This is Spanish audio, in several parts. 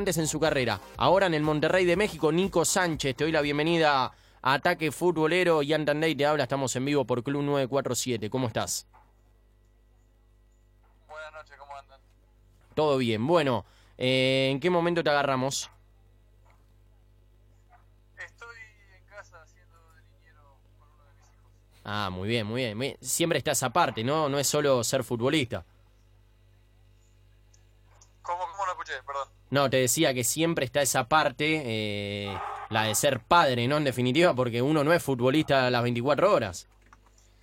antes en su carrera. Ahora en el Monterrey de México, Nico Sánchez. Te doy la bienvenida a Ataque Futbolero. Ian Tandey te habla. Estamos en vivo por Club 947. ¿Cómo estás? Buenas noches, ¿cómo andan? Todo bien. Bueno, eh, ¿en qué momento te agarramos? Estoy en casa haciendo de niñero con uno de mis hijos. Ah, muy bien, muy bien. Siempre estás aparte, ¿no? No es solo ser futbolista. ¿Cómo, cómo no escuché? Perdón. No, te decía que siempre está esa parte, eh, la de ser padre, ¿no? En definitiva, porque uno no es futbolista a las 24 horas.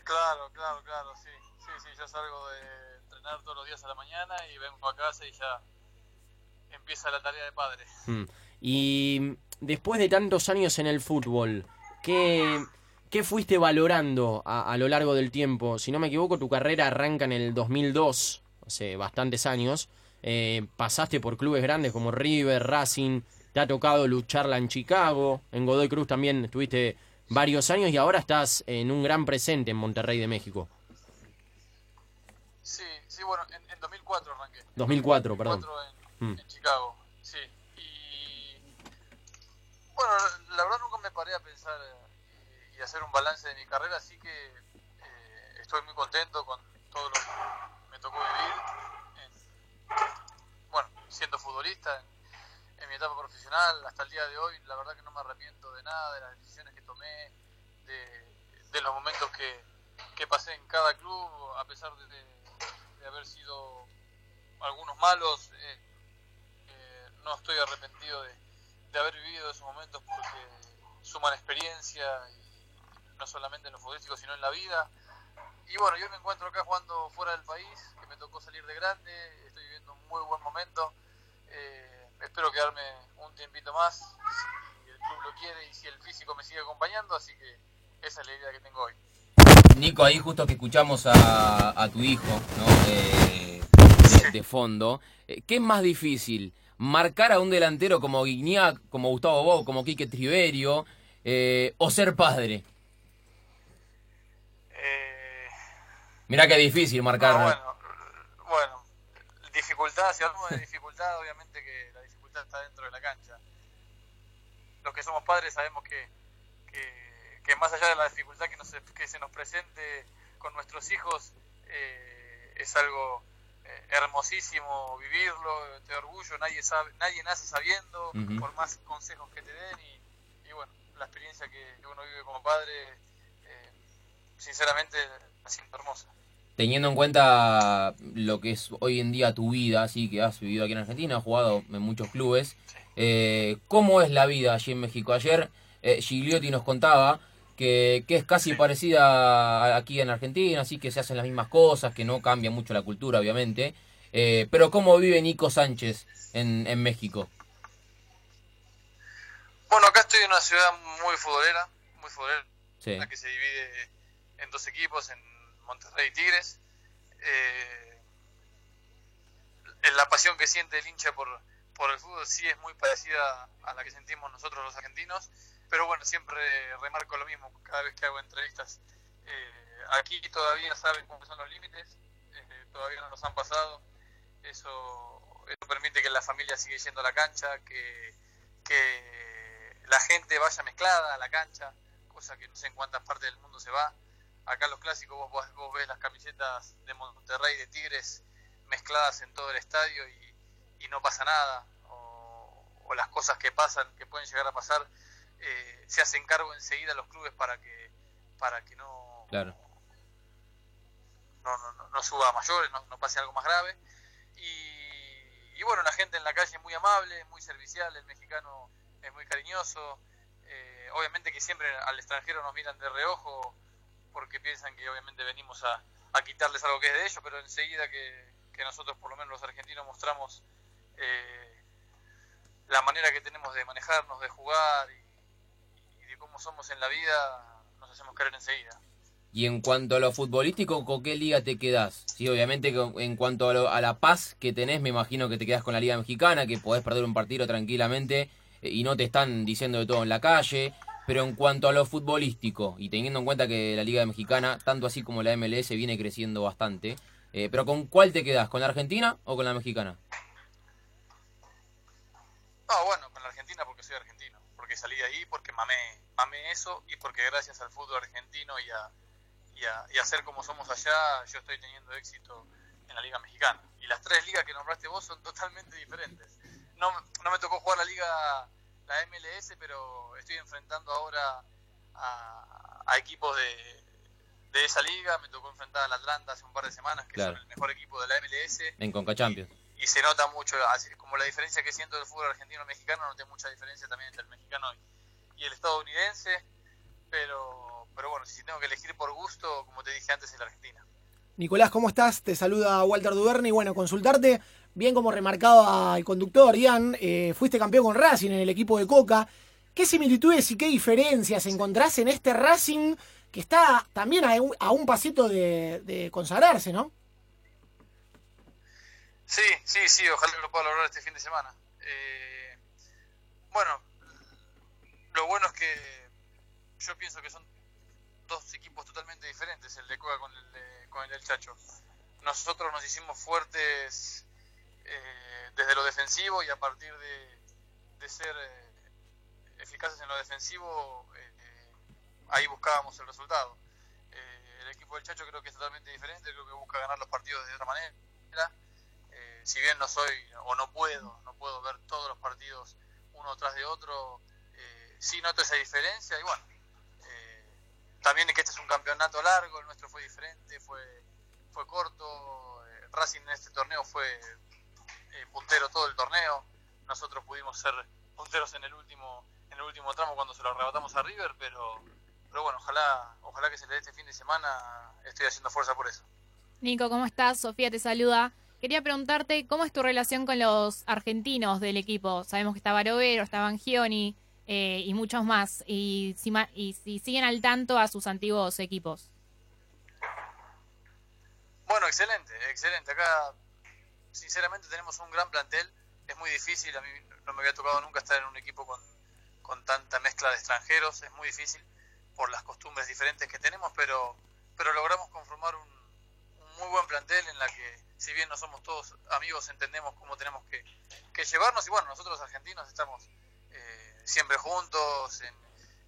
Claro, claro, claro, sí. Sí, sí, yo salgo de entrenar todos los días a la mañana y vengo a casa y ya empieza la tarea de padre. Mm. Y después de tantos años en el fútbol, ¿qué, qué fuiste valorando a, a lo largo del tiempo? Si no me equivoco, tu carrera arranca en el 2002, hace bastantes años. Eh, pasaste por clubes grandes como River, Racing, te ha tocado lucharla en Chicago, en Godoy Cruz también estuviste varios años y ahora estás en un gran presente en Monterrey de México. Sí, sí, bueno, en, en 2004 arranqué. 2004, perdón. 2004 en, Mm. en Chicago, sí. Y bueno, la verdad nunca me paré a pensar eh, y, y hacer un balance de mi carrera, así que eh, estoy muy contento con todo lo que me tocó vivir. en- bueno, siendo en, mi etapa profesional, hasta el día de hoy, la verdad que no me arrepiento de nada, de las decisiones que tomé, de, los momentos que, que pasé en cada club, a pesar de haber sido algunos malos, eh, eh, no estoy arrepentido de, de haber vivido esos momentos porque suman experiencia, y no solamente en lo futbolístico, sino en la vida. Y bueno, yo me encuentro acá jugando fuera del país, que me tocó salir de grande, estoy viviendo un muy buen momento. Eh, espero quedarme un tiempito más, si el club lo quiere y si el físico me sigue acompañando, así que esa es la idea que tengo hoy. Nico, ahí justo que escuchamos a, a tu hijo, ¿no? Eh, de, de fondo. Eh, ¿Qué es más difícil? ¿Marcar a un delantero como Guignac, como Gustavo Bou, como Quique Triverio, eh, o ser padre? Eh, Mirá qué difícil marcar. No, bueno, bueno, dificultad, si hablamos de dificultad, obviamente que la dificultad está dentro de la cancha. Los que somos padres sabemos que, que, que más allá de la dificultad que, nos, que se nos presente con nuestros hijos, eh, es algo eh, hermosísimo vivirlo, te orgullo, nadie, sabe, nadie nace sabiendo, por más consejos que te den y, y bueno, la experiencia que, que uno vive como padre, eh, sinceramente, ha sido hermosa. Teniendo en cuenta lo que es hoy en día tu vida, así que has vivido aquí en Argentina, has jugado en muchos clubes, eh, ¿cómo es la vida allí en México? Ayer eh, Gigliotti nos contaba que, que es casi parecida aquí en Argentina, así que se hacen las mismas cosas, que no cambia mucho la cultura, obviamente. Eh, pero ¿cómo vive Nico Sánchez en, en México? Bueno, acá estoy en una ciudad muy futbolera, muy futbolera, Sí. la que se divide en dos equipos, en Monterrey Tigres. Eh, la pasión que siente el hincha por, por el fútbol sí es muy parecida a la que sentimos nosotros los argentinos, pero bueno, siempre remarco lo mismo cada vez que hago entrevistas. Eh, aquí todavía saben cuáles son los límites, eh, todavía no nos han pasado. Eso, eso permite que la familia siga yendo a la cancha, que, que la gente vaya mezclada a la cancha, cosa que no sé en cuántas partes del mundo se va. Acá en los clásicos vos, vos- vos ves las camisetas de Monterrey, de Tigres, mezcladas en todo el estadio y, y no pasa nada. O, o las cosas que pasan, que pueden llegar a pasar, eh, se hacen cargo enseguida los clubes para que, para que no, Claro. no, no, no- suba a mayores, no, no pase algo más grave. Y, y bueno, la gente en la calle es muy amable, muy servicial, el mexicano es muy cariñoso. Eh, obviamente que siempre al extranjero nos miran de reojo porque piensan que obviamente venimos a, a quitarles algo que es de ellos, pero enseguida que, que nosotros, por lo menos los argentinos, mostramos eh, la manera que tenemos de manejarnos, de jugar y, de cómo somos en la vida, nos hacemos querer enseguida. Y en cuanto a lo futbolístico, ¿con qué liga te quedás? Sí, obviamente en cuanto a, lo- a la paz que tenés, me imagino que te quedás con la Liga Mexicana, que podés perder un partido tranquilamente eh, y no te están diciendo de todo en la calle. Pero en cuanto a lo futbolístico, y teniendo en cuenta que la Liga Mexicana, tanto así como la MLS, viene creciendo bastante, eh, pero ¿con cuál te quedás? ¿Con la Argentina o con la Mexicana? No, bueno, con la Argentina porque soy argentino, porque salí de ahí, porque mamé, mamé eso y porque gracias al fútbol argentino y a, y a, y a ser como somos allá, yo estoy teniendo éxito en la Liga Mexicana. Y las tres ligas que nombraste vos son totalmente diferentes. No, no me tocó jugar la Liga, la MLS, pero estoy enfrentando ahora a, a equipos de, de esa liga. Me tocó enfrentar al Atlanta hace un par de semanas, que Claro. son el mejor equipo de la MLS. En Conca Champions. Y, y se nota mucho, así como la diferencia que siento del fútbol argentino y mexicano, noté mucha diferencia también entre el mexicano y, y el estadounidense. Pero, pero bueno, si tengo que elegir por gusto, como te dije antes, el Argentina. Nicolás, ¿cómo estás? Te saluda Walter Duberni. Bueno, consultarte, bien como remarcaba el conductor Ian, eh, fuiste campeón con Racing en el equipo de Coca. ¿Qué similitudes y qué diferencias encontrás en este Racing que está también a un, pasito de, de consagrarse, no? Sí, sí, sí, ojalá lo pueda lograr este fin de semana. Eh, bueno, lo bueno es que yo pienso que son dos equipos totalmente diferentes, el de Coca con el, de- con el del Chacho. Nosotros nos hicimos fuertes eh, desde lo defensivo y a partir de, ser eh, eficaces en lo defensivo, eh, ahí buscábamos el resultado. El equipo del Chacho creo que es totalmente diferente, creo que busca ganar los partidos de otra manera. Si bien no soy o no puedo, no puedo ver todos los partidos uno tras de otro, sí noto esa diferencia y bueno, también que este es un campeonato largo, el nuestro fue diferente, fue, fue corto, Racing en este torneo fue eh, puntero todo el torneo, nosotros pudimos ser punteros en el último en el último tramo cuando se lo arrebatamos a River, pero pero bueno, ojalá ojalá que se le dé este fin de semana, estoy haciendo fuerza por eso. Nico, ¿cómo estás? Sofía te saluda. Quería preguntarte cómo es tu relación con los argentinos del equipo. Sabemos que está Barovero, está Bangioni eh, y muchos más. Y si, y si siguen al tanto a sus antiguos equipos. Bueno, excelente, excelente. Acá, sinceramente, tenemos un gran plantel. Es muy difícil, a mí no me había tocado nunca estar en un equipo con, con tanta mezcla de extranjeros. Es muy difícil por las costumbres diferentes que tenemos, pero, pero logramos conformar un, un muy buen plantel en la que, si bien no somos todos amigos, entendemos cómo tenemos que, que llevarnos. Y bueno, nosotros argentinos estamos eh, siempre juntos en,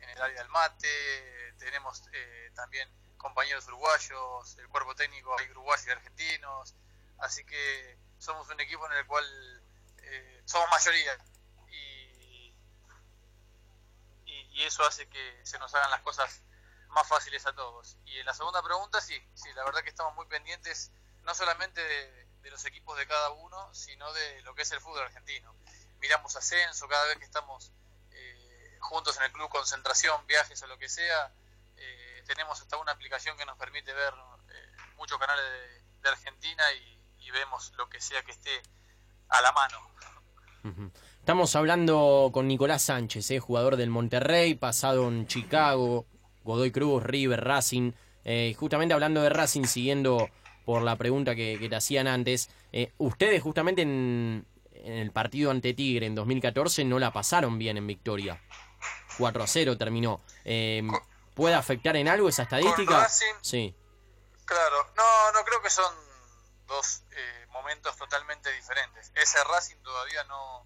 en el área del mate. Tenemos eh, también compañeros uruguayos, el cuerpo técnico hay uruguayos y argentinos, así que somos un equipo en el cual eh, somos mayoría y, y, eso hace que se nos hagan las cosas más fáciles a todos. Y en la segunda pregunta, sí, sí, la verdad que estamos muy pendientes no solamente de, los equipos de cada uno, sino de lo que es el fútbol argentino. Miramos ascenso cada vez que estamos eh, juntos en el club, concentración, viajes o lo que sea, eh, tenemos hasta una aplicación que nos permite ver eh, muchos canales de Argentina y, y vemos lo que sea que esté a la mano. Estamos hablando con Nicolás Sánchez, eh, jugador del Monterrey, pasado en Chicago, Godoy Cruz, River, Racing. Eh, justamente hablando de Racing, siguiendo por la pregunta que, que te hacían antes, eh, ustedes justamente en, en el partido ante Tigre en 2014 no la pasaron bien en victoria. 4 a 0 terminó. ¿Puede afectar en algo esa estadística? Con Racing, Sí. Claro, no, no creo que son dos eh, momentos totalmente diferentes. Ese Racing todavía no.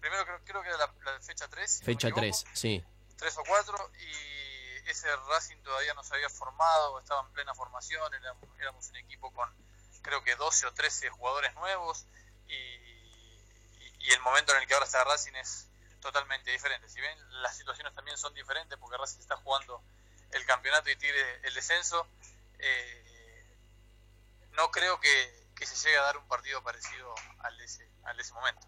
Primero creo, creo que era la, la fecha 3. Fecha 3, sí. 3 o 4 y ese Racing todavía no se había formado, estaba en plena formación, éramos, éramos un equipo con creo que 12 o 13 jugadores nuevos y, y- y el momento en el que ahora está Racing es totalmente diferente. Si bien las situaciones también son diferentes porque Racing está jugando el campeonato y Tigre el descenso, eh, no creo que, que se llegue a dar un partido parecido al de ese, al de ese momento.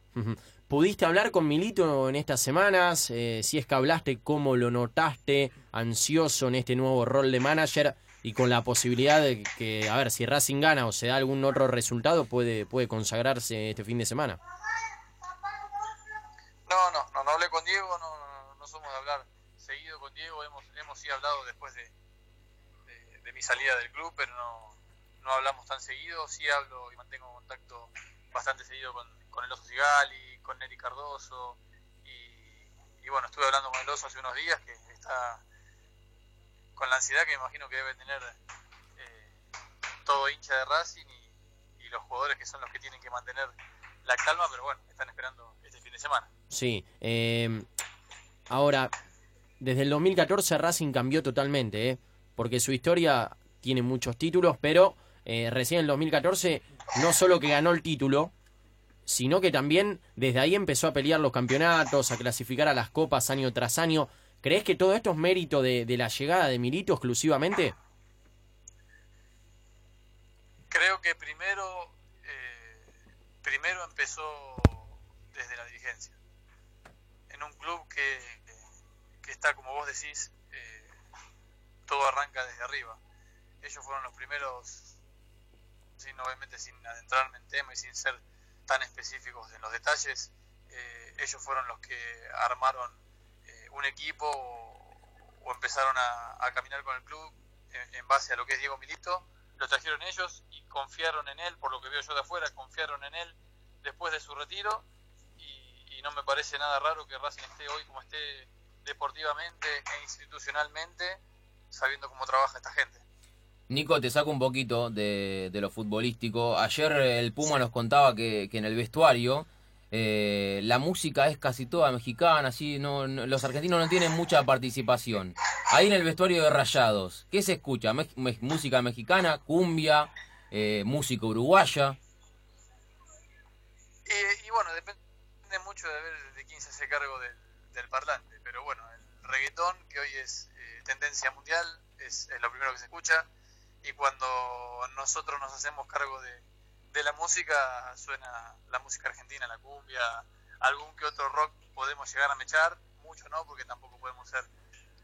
¿Pudiste hablar con Milito en estas semanas? Eh, si es que hablaste, ¿cómo lo notaste ansioso en este nuevo rol de manager? Y con la posibilidad de que, a ver, si Racing gana o se da algún otro resultado, puede, puede consagrarse este fin de semana. No, no, no, no hablé con Diego, no, no, no somos de hablar seguido con Diego, hemos, hemos sí hablado después de, de, de mi salida del club, pero no, no hablamos tan seguido, sí hablo y mantengo contacto bastante seguido con, el Oso Sigali, con Neri Cardoso, y, y bueno, estuve hablando con el Oso hace unos días, que está con la ansiedad que me imagino que debe tener eh, todo hincha de Racing y, y los jugadores que son los que tienen que mantener la calma, pero bueno, están esperando este fin de semana. Sí. eh, ahora, desde el 2014 Racing cambió totalmente, ¿eh? porque su historia tiene muchos títulos, pero eh, recién en el 2014 no solo que ganó el título, sino que también desde ahí empezó a pelear los campeonatos, a clasificar a las copas año tras año. ¿Crees que todo esto es mérito de, la llegada de Milito exclusivamente? Creo que primero, eh, primero empezó desde la dirigencia. En un club que, que está, como vos decís, eh, todo arranca desde arriba. Ellos fueron los primeros, sin, obviamente sin adentrarme en tema y sin ser tan específicos en los detalles, eh, ellos fueron los que armaron eh, un equipo o, empezaron a, caminar con el club en, en base a lo que es Diego Milito. Lo trajeron ellos y confiaron en él, por lo que veo yo de afuera, confiaron en él después de su retiro. Y, y, no me parece nada raro que Racing esté hoy como esté deportivamente e institucionalmente, sabiendo cómo trabaja esta gente. Nico, te saco un poquito de, lo futbolístico. Ayer el Puma nos contaba que, en el vestuario eh, la música es casi toda mexicana, así no, los argentinos no tienen mucha participación. Ahí en el vestuario de Rayados, ¿qué se escucha? Me, música mexicana, cumbia, eh, música uruguaya. Y, y, bueno, depende mucho de de quién se hace cargo del, del parlante, pero bueno, el reggaetón, que hoy es eh, tendencia mundial, es, es, lo primero que se escucha, y cuando nosotros nos hacemos cargo de, de la música, suena la música argentina, la cumbia, algún que otro rock podemos llegar a mechar, mucho no, porque tampoco podemos ser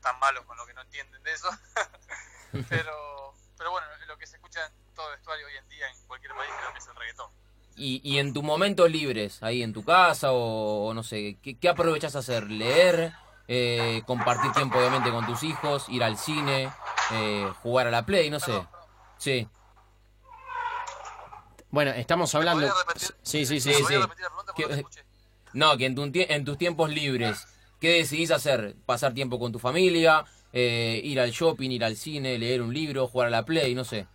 tan malos con lo que no entienden de eso, pero, pero bueno, lo que se escucha en todo vestuario hoy en día en cualquier país creo que es el reggaetón. Y, y en tus momentos libres, ahí en tu casa o, o no sé, ¿qué, qué aprovechas a hacer? ¿Leer? Eh, compartir tiempo obviamente con tus hijos, ir al cine, eh, jugar a la play, no sé. Sí. Bueno, estamos hablando. Sí, sí, sí, sí. Que, no, que en, tu, en, tus tiempos libres, ¿qué decidís hacer? ¿Pasar tiempo con tu familia? Eh, ¿Ir al shopping, ir al cine, leer un libro, jugar a la play? No sé.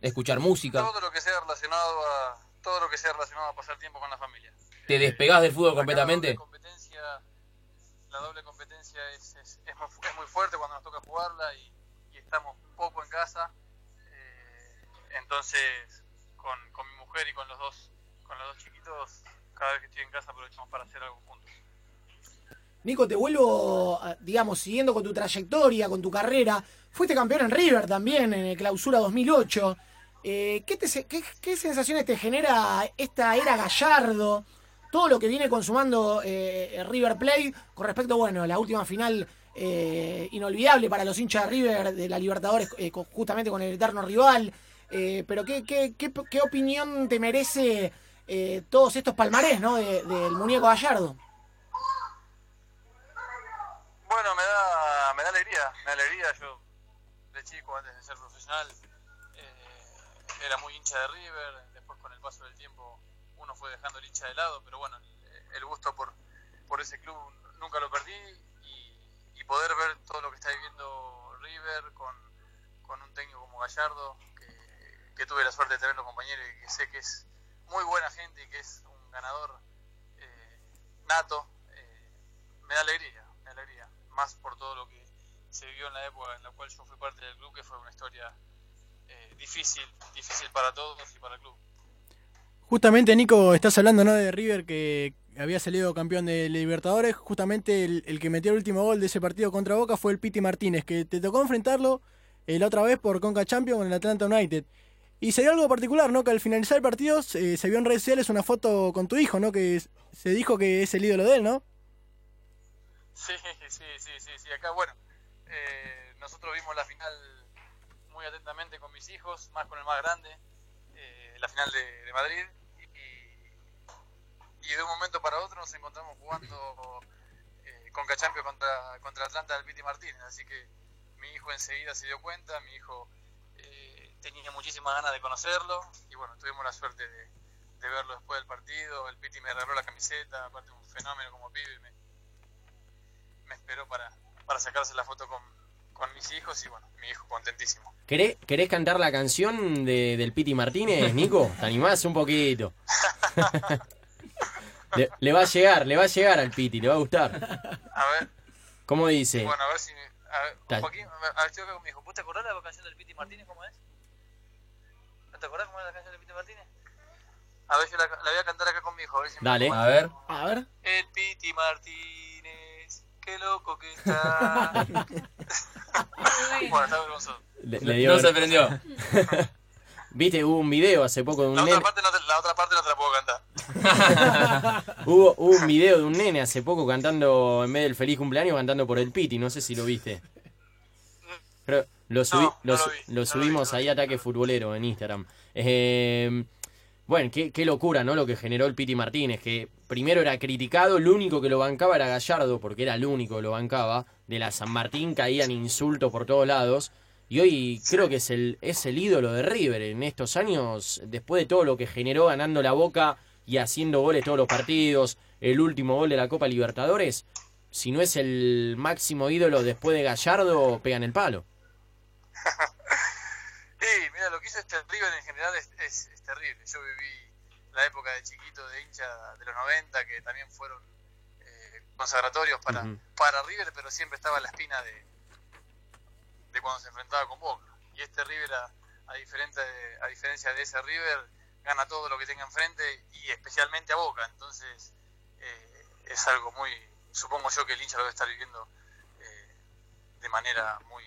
¿Escuchar música? Todo lo que sea relacionado a, todo lo que sea relacionado a pasar tiempo con la familia. ¿Te despegás del fútbol completamente? La doble competencia, la doble competencia es, es, es, muy, es, muy, fuerte cuando nos toca jugarla y, y estamos poco en casa. Entonces con, con, mi mujer y con los dos con los dos chiquitos cada vez que estoy en casa aprovechamos para hacer algo juntos. Nico te vuelvo digamos siguiendo con tu trayectoria con tu carrera. Fuiste campeón en River también en el clausura 2008 eh, ¿qué, te, qué, sensaciones te genera esta era Gallardo todo lo que viene consumando eh, River Play con respecto bueno a la última final eh, inolvidable para los hinchas de River de la Libertadores eh, justamente con el eterno rival eh, pero ¿qué, qué, qué, opinión te merece eh, todos estos palmarés ¿no? De, del muñeco Gallardo? Bueno, me da, me da alegría, me da alegría. Yo de chico, antes de ser profesional, eh, era muy hincha de River. Después con el paso del tiempo uno fue dejando el hincha de lado, pero bueno, el, el gusto por, por ese club nunca lo perdí y, y, poder ver todo lo que está viviendo River con, con un técnico como Gallardo, que, que, tuve la suerte de tenerlo compañero y que sé que es muy buena gente y que es un ganador eh, nato, eh, me da alegría, me da alegría, más por todo lo que se vivió en la época en la cual yo fui parte del club, que fue una historia eh, difícil, difícil para todos y para el club. Justamente, Nico, estás hablando ¿no? de River que había salido campeón de Libertadores. Justamente el, el, que metió el último gol de ese partido contra Boca fue el Piti Martínez, que te tocó enfrentarlo eh, la otra vez por Conca Champions con el Atlanta United. Y se dio algo particular, ¿no? Que al finalizar el partido se vio en redes sociales una foto con tu hijo, ¿no? Que se dijo que es el ídolo de él, ¿no? Sí, sí, sí, sí, sí. Acá, bueno, eh, nosotros vimos la final muy atentamente con mis hijos, más con el más grande, eh, la final de, Madrid. Y, y, de un momento para otro nos encontramos jugando eh, con Cachampio contra, contra Atlanta del Piti Martínez. Así que mi hijo enseguida se dio cuenta, mi hijo tenía muchísimas ganas de conocerlo y bueno, tuvimos la suerte de, de, verlo después del partido. El Piti me regaló la camiseta, aparte un fenómeno como pibe, me, me esperó para, para sacarse la foto con, con mis hijos y bueno, mi hijo contentísimo. ¿Querés, querés cantar la canción de, del Piti Martínez, Nico? ¿Te animás un poquito? Le, le va a llegar, le va a llegar al Piti, le va a gustar. A ver, ¿Cómo dice? bueno, a ver si... A ver. Joaquín, a ver, estoy acá con mi hijo. ¿Vos te acordás la canción del Piti Martínez cómo es? ¿No te acordás cómo es la canción del Piti Martínez? A ver, yo la, la voy a cantar acá con mi hijo. A ver si Dale. A ver. A ver. El Piti Martínez, qué loco que está. bueno, está. Le- le dio No se ver- prendió. Viste, hubo un video hace poco de un La otra, nene. parte no te, la otra parte no te la puedo cantar. Hubo, hubo un video de un nene hace poco cantando, en vez del feliz cumpleaños, cantando por el Piti. No sé si lo viste. Pero lo, No, no subimos ahí Ataque Futbolero en Instagram. Eh, bueno, qué, qué locura, ¿no? Lo que generó el Piti Martínez, que primero era criticado, el único que lo bancaba era Gallardo, porque era el único que lo bancaba. De la San Martín caían insultos por todos lados. Y hoy creo que es el, es el ídolo de River en estos años, después de todo lo que generó ganando la boca y haciendo goles todos los partidos, el último gol de la Copa Libertadores. Si no es el máximo ídolo después de Gallardo, pegan el palo. Sí, mira, lo que hizo este River en general es, es- es terrible. Yo viví la época de chiquito de hincha de los 90, que también fueron eh, consagratorios para, para River, pero siempre estaba en la espina de, de cuando se enfrentaba con Boca. Y este River, a, a, diferente, a diferencia de ese River, gana todo lo que tenga enfrente y especialmente a Boca. Entonces, eh, es algo muy. Supongo yo que el hincha lo debe estar viviendo eh, de manera muy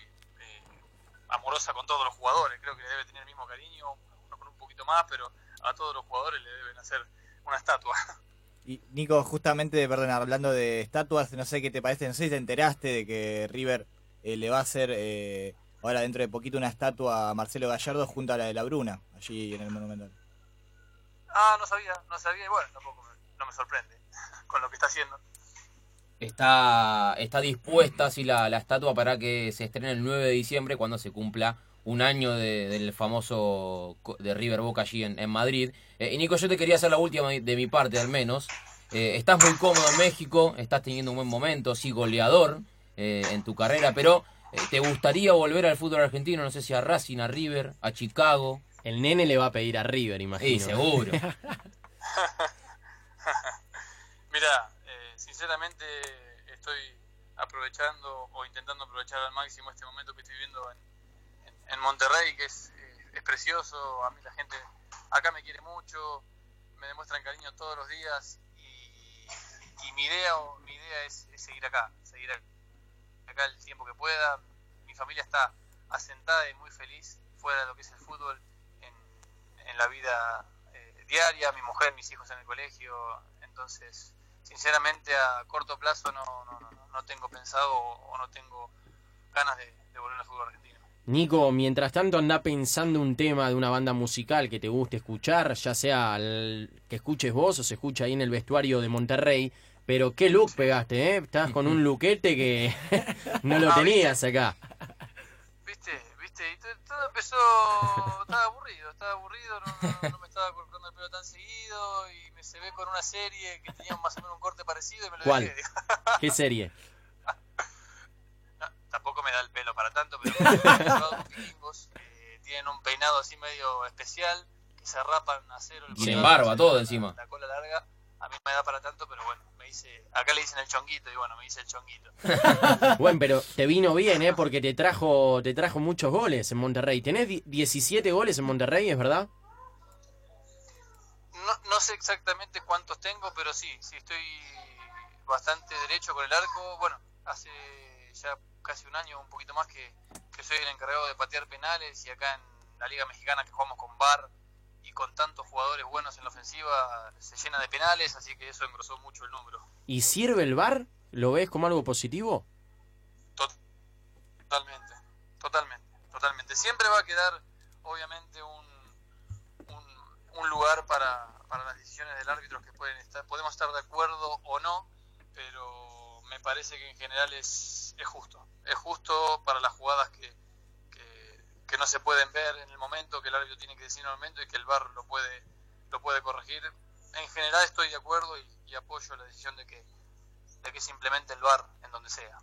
amorosa con todos los jugadores. Creo que le debe tener el mismo cariño, uno con un poquito más, pero a todos los jugadores le deben hacer una estatua. Y Nico, justamente, perdón, hablando de estatuas, no sé qué te parece, no sé si te enteraste de que River eh, le va a hacer eh, ahora dentro de poquito una estatua a Marcelo Gallardo junto a la de la Bruna, allí en el Monumental. Ah, no sabía, no sabía, y bueno, tampoco me, no me sorprende con lo que está haciendo. Está, está dispuesta así la, la estatua para que se estrene el 9 de diciembre cuando se cumpla un año de- del famoso de River Boca allí en, en Madrid. Eh, y Nico, yo te quería hacer la última de mi parte al menos. Eh, estás muy cómodo en México, estás teniendo un buen momento, sí, goleador eh, en tu carrera, pero eh, ¿te gustaría volver al fútbol argentino? No sé si a Racing, a River, a Chicago. El nene le va a pedir a River, Sí, imagino. seguro. Mira, sinceramente estoy aprovechando o intentando aprovechar al máximo este momento que estoy viviendo en, Monterrey, que es, eh, es precioso. A mí la gente acá me quiere mucho, me demuestran cariño todos los días y, mi idea o- mi idea es, es seguir acá, seguir acá el tiempo que pueda. Mi familia está asentada y muy feliz fuera de lo que es el fútbol en, en la vida eh, diaria, mi mujer, mis hijos en el colegio, entonces sinceramente a corto plazo no, no, no- tengo pensado o, o no tengo ganas de, de volver al fútbol argentino. Nico, mientras tanto anda pensando un tema de una banda musical que te guste escuchar, ya sea el que escuches vos o se escucha ahí en el vestuario de Monterrey, pero qué look pegaste, ¿eh? Estás con un luquete que no lo tenías acá. Y to- todo empezó, estaba aburrido, estaba aburrido, no, no- no me estaba cortando el pelo tan seguido y me se ve con una serie que tenía más o menos un corte parecido y me lo ¿Cuál? dejé. ¿Qué serie? No, tampoco me da el pelo para tanto, pero los vikingos eh, tienen un peinado así medio especial, que se rapan a cero. el peinado, barba, todo la- encima. La cola larga, a mí me da para tanto, pero bueno, acá le dicen el chonguito y bueno, me hice el chonguito. Bueno, pero te vino bien, ¿eh? Porque te trajo, te trajo muchos goles en Monterrey. Tenés di- 17 goles en Monterrey, ¿es verdad? No, no sé exactamente cuántos tengo, pero sí, sí estoy bastante derecho con el arco. Bueno, hace ya casi un año, un poquito más, que, que soy el encargado de patear penales y acá en la Liga Mexicana que jugamos con VAR y con tantos jugadores buenos en la ofensiva se llena de penales, así que eso engrosó mucho el número. ¿Y sirve el VAR? ¿Lo ves como algo positivo? Totalmente, totalmente, totalmente. Siempre va a quedar, obviamente, un, un, un lugar para, para las decisiones del árbitro que pueden estar, podemos estar de acuerdo o no, pero me parece que en general es, es justo. Es justo para las jugadas que, que, no se pueden ver en el momento, que el árbitro tiene que decir en el momento y que el VAR lo puede, lo puede corregir. En general estoy de acuerdo y, y apoyo la decisión de que, de que se implemente el VAR en donde sea.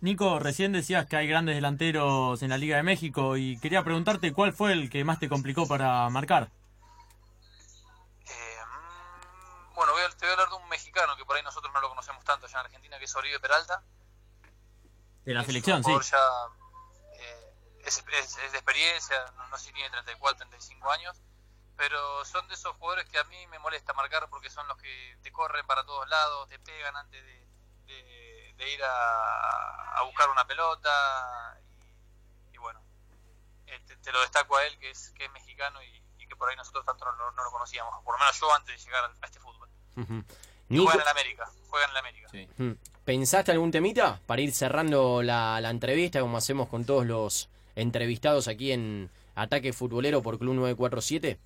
Nico, recién decías que hay grandes delanteros en la Liga de México y quería preguntarte cuál fue el que más te complicó para marcar. Eh, mm, bueno, voy a- te voy a hablar de un mexicano que por ahí nosotros no lo conocemos tanto allá en Argentina, que es Oribe Peralta. De la Es selección, sí. ya, es, es- es de experiencia, no, no sé si tiene 34, 35 años, pero son de esos jugadores que a mí me molesta marcar porque son los que te corren para todos lados, te pegan antes de, de- de ir a, a buscar una pelota y, y bueno, eh, te, te lo destaco a él que es, que es mexicano y, y que por ahí nosotros tanto no, lo- no lo conocíamos, por lo menos yo antes de llegar a este fútbol. Y Nico, juegan en la América, juegan en la América. Sí. mm, ¿pensaste algún temita para ir cerrando la, la entrevista como hacemos con todos los entrevistados aquí en Ataque Futbolero por Club 947?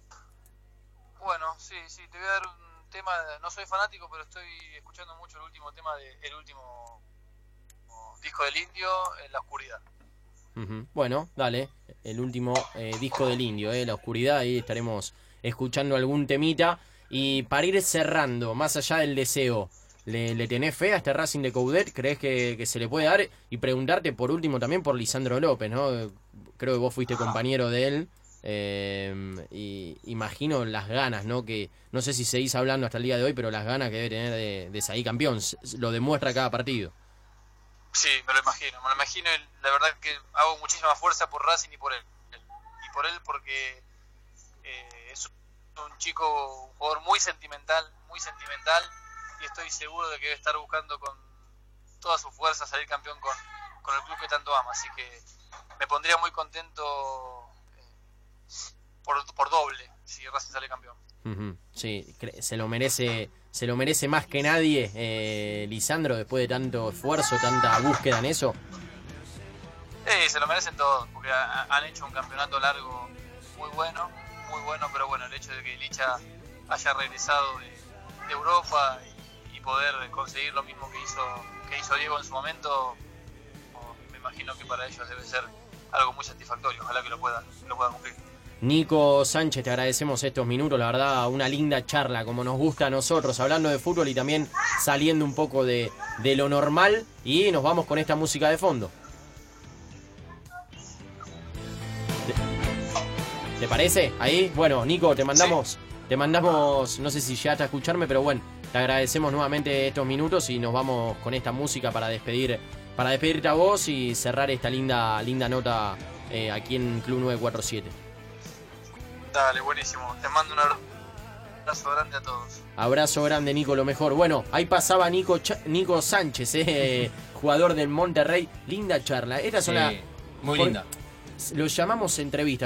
Bueno, sí, sí, te voy a dar un tema, no soy fanático, pero estoy escuchando mucho el último tema del último disco del indio, En la oscuridad. Bueno, dale, el último eh, disco del indio, eh, La Oscuridad, ahí estaremos escuchando algún temita. Y para ir cerrando, más allá del deseo, ¿le, le tenés fe a este Racing de Coudet? ¿Crees que, que se le puede dar? Y preguntarte por último también por Lisandro López, ¿no? Creo que vos fuiste compañero de él. eh, y imagino las ganas, ¿no? Que no sé si seguís hablando hasta el día de hoy, pero las ganas que debe tener de, de salir campeón. Lo demuestra cada partido. Sí, me lo imagino, me lo imagino y la verdad que hago muchísima fuerza por Racing y por él. Y por él porque eh, es un chico, un jugador muy sentimental, muy sentimental y estoy seguro de que debe estar buscando con todas sus fuerzas salir campeón con, con el club que tanto ama. Así que me pondría muy contento eh, por, por doble si Racing sale campeón. Sí, se lo merece, se lo merece más que nadie, eh, Lisandro, después de tanto esfuerzo, tanta búsqueda en eso. Sí, se lo merecen todos, porque ha- han hecho un campeonato largo muy bueno, muy bueno, pero bueno, el hecho de que Licha haya regresado de, de Europa y poder conseguir lo mismo que hizo, que hizo Diego en su momento, oh, me imagino que para ellos debe ser algo muy satisfactorio, ojalá que lo pueda, que lo pueda cumplir. Nico Sánchez, te agradecemos estos minutos, la verdad, una linda charla, como nos gusta a nosotros, hablando de fútbol y también saliendo un poco de, de lo normal. Y nos vamos con esta música de fondo. ¿Te, parece? Ahí, bueno, Nico, te mandamos, te mandamos, no sé si ya a escucharme, pero bueno, te agradecemos nuevamente estos minutos y nos vamos con esta música para despedir, para despedirte a vos y cerrar esta linda, linda nota eh, aquí en Club 947. Dale, buenísimo, te mando un abrazo grande a todos. Abrazo grande, Nico, lo mejor. Bueno, ahí pasaba Nico, Nico Sánchez, eh, jugador del Monterrey. Linda charla. Esta Sí, las- muy linda. Lo llamamos entrevista.